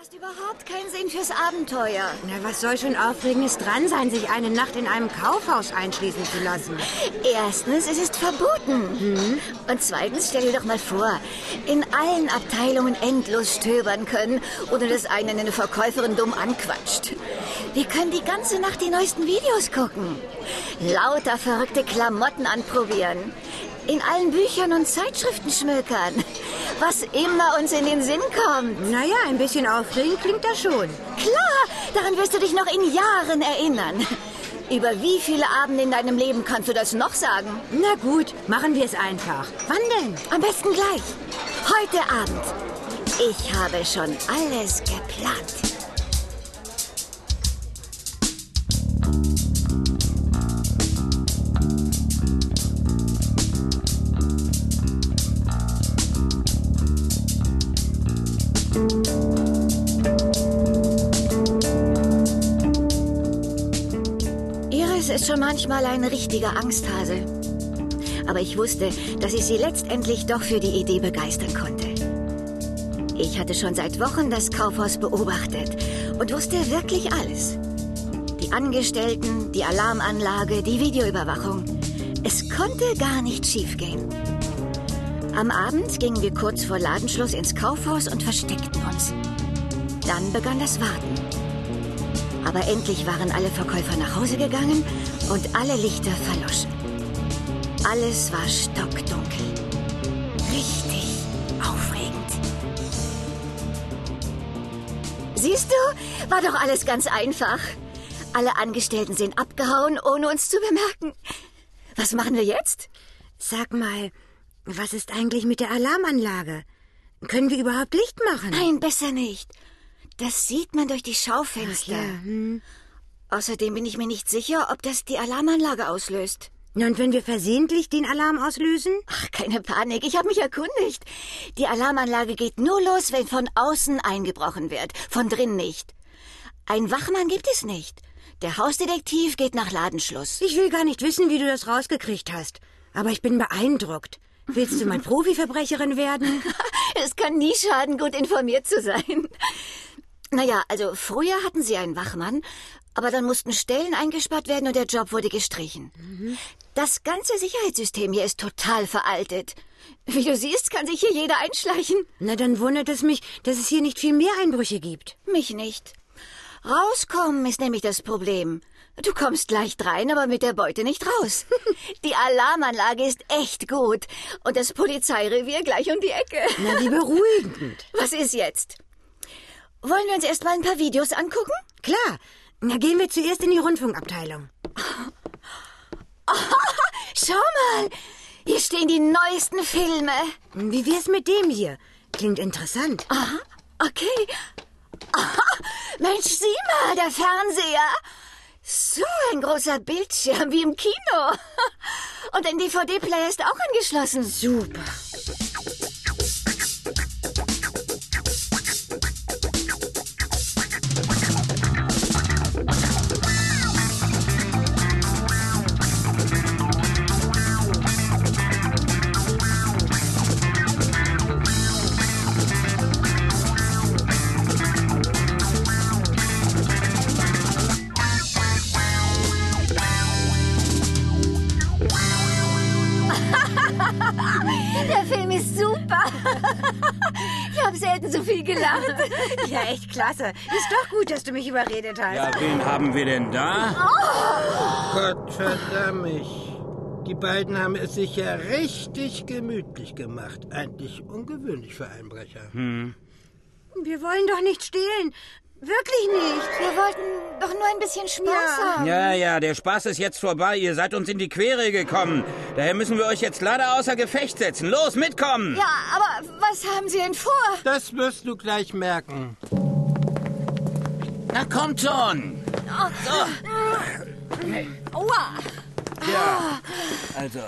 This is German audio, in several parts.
hast überhaupt keinen Sinn fürs Abenteuer. Na, was soll schon Aufregendes dran sein, sich eine Nacht in einem Kaufhaus einschließen zu lassen? Erstens, es ist verboten. Und zweitens, stell dir doch mal vor, in allen Abteilungen endlos stöbern können, ohne dass einen eine Verkäuferin dumm anquatscht. Wir können die ganze Nacht die neuesten Videos gucken. Lauter verrückte Klamotten anprobieren. In allen Büchern und Zeitschriften schmökern. Was immer uns in den Sinn kommt. Naja, ein bisschen aufregend klingt das schon. Klar, daran wirst du dich noch in Jahren erinnern. Über wie viele Abende in deinem Leben kannst du das noch sagen? Na gut, machen wir es einfach. Wann denn? Am besten gleich. Heute Abend. Ich habe schon alles geplant. Ist schon manchmal ein richtiger Angsthase. Aber ich wusste, dass ich sie letztendlich doch für die Idee begeistern konnte. Ich hatte schon seit Wochen das Kaufhaus beobachtet und wusste wirklich alles. Die Angestellten, die Alarmanlage, die Videoüberwachung. Es konnte gar nicht schiefgehen. Am Abend gingen wir kurz vor Ladenschluss ins Kaufhaus und versteckten uns. Dann begann das Warten. Aber endlich waren alle Verkäufer nach Hause gegangen und alle Lichter verloschen. Alles war stockdunkel. Richtig aufregend. Siehst du, war doch alles ganz einfach. Alle Angestellten sind abgehauen, ohne uns zu bemerken. Was machen wir jetzt? Sag mal, was ist eigentlich mit der Alarmanlage? Können wir überhaupt Licht machen? Nein, besser nicht. Das sieht man durch die Schaufenster. Ja, hm. Außerdem bin ich mir nicht sicher, ob das die Alarmanlage auslöst. Und wenn wir versehentlich den Alarm auslösen? Ach, keine Panik, ich habe mich erkundigt. Die Alarmanlage geht nur los, wenn von außen eingebrochen wird, von drin nicht. Ein Wachmann gibt es nicht. Der Hausdetektiv geht nach Ladenschluss. Ich will gar nicht wissen, wie du das rausgekriegt hast. Aber ich bin beeindruckt. Willst du mal Profiverbrecherin werden? Es kann nie schaden, gut informiert zu sein. Naja, also früher hatten sie einen Wachmann, aber dann mussten Stellen eingespart werden und der Job wurde gestrichen. Das ganze Sicherheitssystem hier ist total veraltet. Wie du siehst, kann sich hier jeder einschleichen. Na, dann wundert es mich, dass es hier nicht viel mehr Einbrüche gibt. Mich nicht. Rauskommen ist nämlich das Problem. Du kommst leicht rein, aber mit der Beute nicht raus. Die Alarmanlage ist echt gut. Und das Polizeirevier gleich um die Ecke. Na, wie beruhigend. Was ist jetzt? Wollen wir uns erst mal ein paar Videos angucken? Klar. Na, gehen wir zuerst in die Rundfunkabteilung. Schau mal, hier stehen die neuesten Filme. Wie wär's mit dem hier? Klingt interessant. Aha, okay. Aha, Mensch, sieh mal, der Fernseher. So ein großer Bildschirm wie im Kino. Und ein DVD-Player ist auch angeschlossen. Super. Selten so viel gelacht. Ja, echt klasse. Ist doch gut, dass du mich überredet hast. Ja, wen haben wir denn da? Gott verdammt mich. Die beiden haben es sich ja richtig gemütlich gemacht. Eigentlich ungewöhnlich für Einbrecher. Wir wollen doch nicht stehlen. Wirklich nicht. Wir wollten doch nur ein bisschen Spaß Ja. haben. Ja, ja, der Spaß ist jetzt vorbei. Ihr seid uns in die Quere gekommen. Daher müssen wir euch jetzt leider außer Gefecht setzen. Los, mitkommen! Ja, aber was haben Sie denn vor? Das wirst du gleich merken. Na, kommt schon! Aua. Ja, also.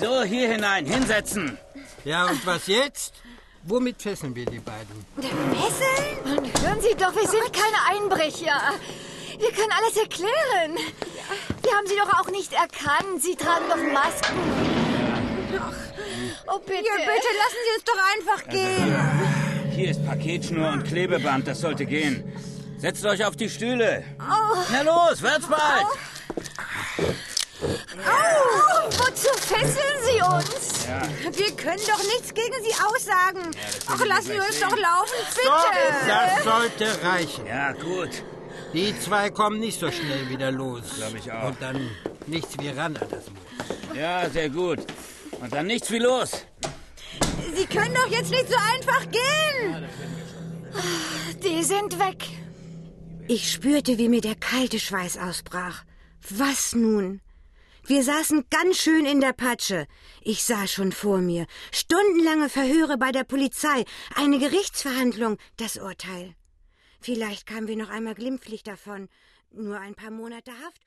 So, hier hinein, hinsetzen. Ja, und was jetzt? Womit fesseln wir die beiden? Fesseln? Und hören Sie doch, wir sind keine Einbrecher. Wir können alles erklären. Wir haben Sie doch auch nicht erkannt. Sie tragen doch Masken. Oh, bitte. Ja, bitte lassen Sie uns doch einfach gehen. Hier ist Paketschnur und Klebeband, das sollte gehen. Setzt euch auf die Stühle. Na los, wird's bald. Oh, wozu fesseln Uns? Wir können doch nichts gegen Sie aussagen. das Ach, lassen wir uns gleich doch laufen, Doch, bitte. das sollte reichen. Ja, gut. Die zwei kommen nicht so schnell wieder los. Glaub ich auch. Und dann nichts wie ran an das Moos. Ja, sehr gut. Und dann nichts wie los. Sie können doch jetzt nicht so einfach gehen. Die sind weg. Ich spürte, wie mir der kalte Schweiß ausbrach. Was nun? Wir saßen ganz schön in der Patsche. Ich sah schon vor mir. Stundenlange Verhöre bei der Polizei, eine Gerichtsverhandlung, das Urteil. Vielleicht kamen wir noch einmal glimpflich davon. Nur ein paar Monate Haft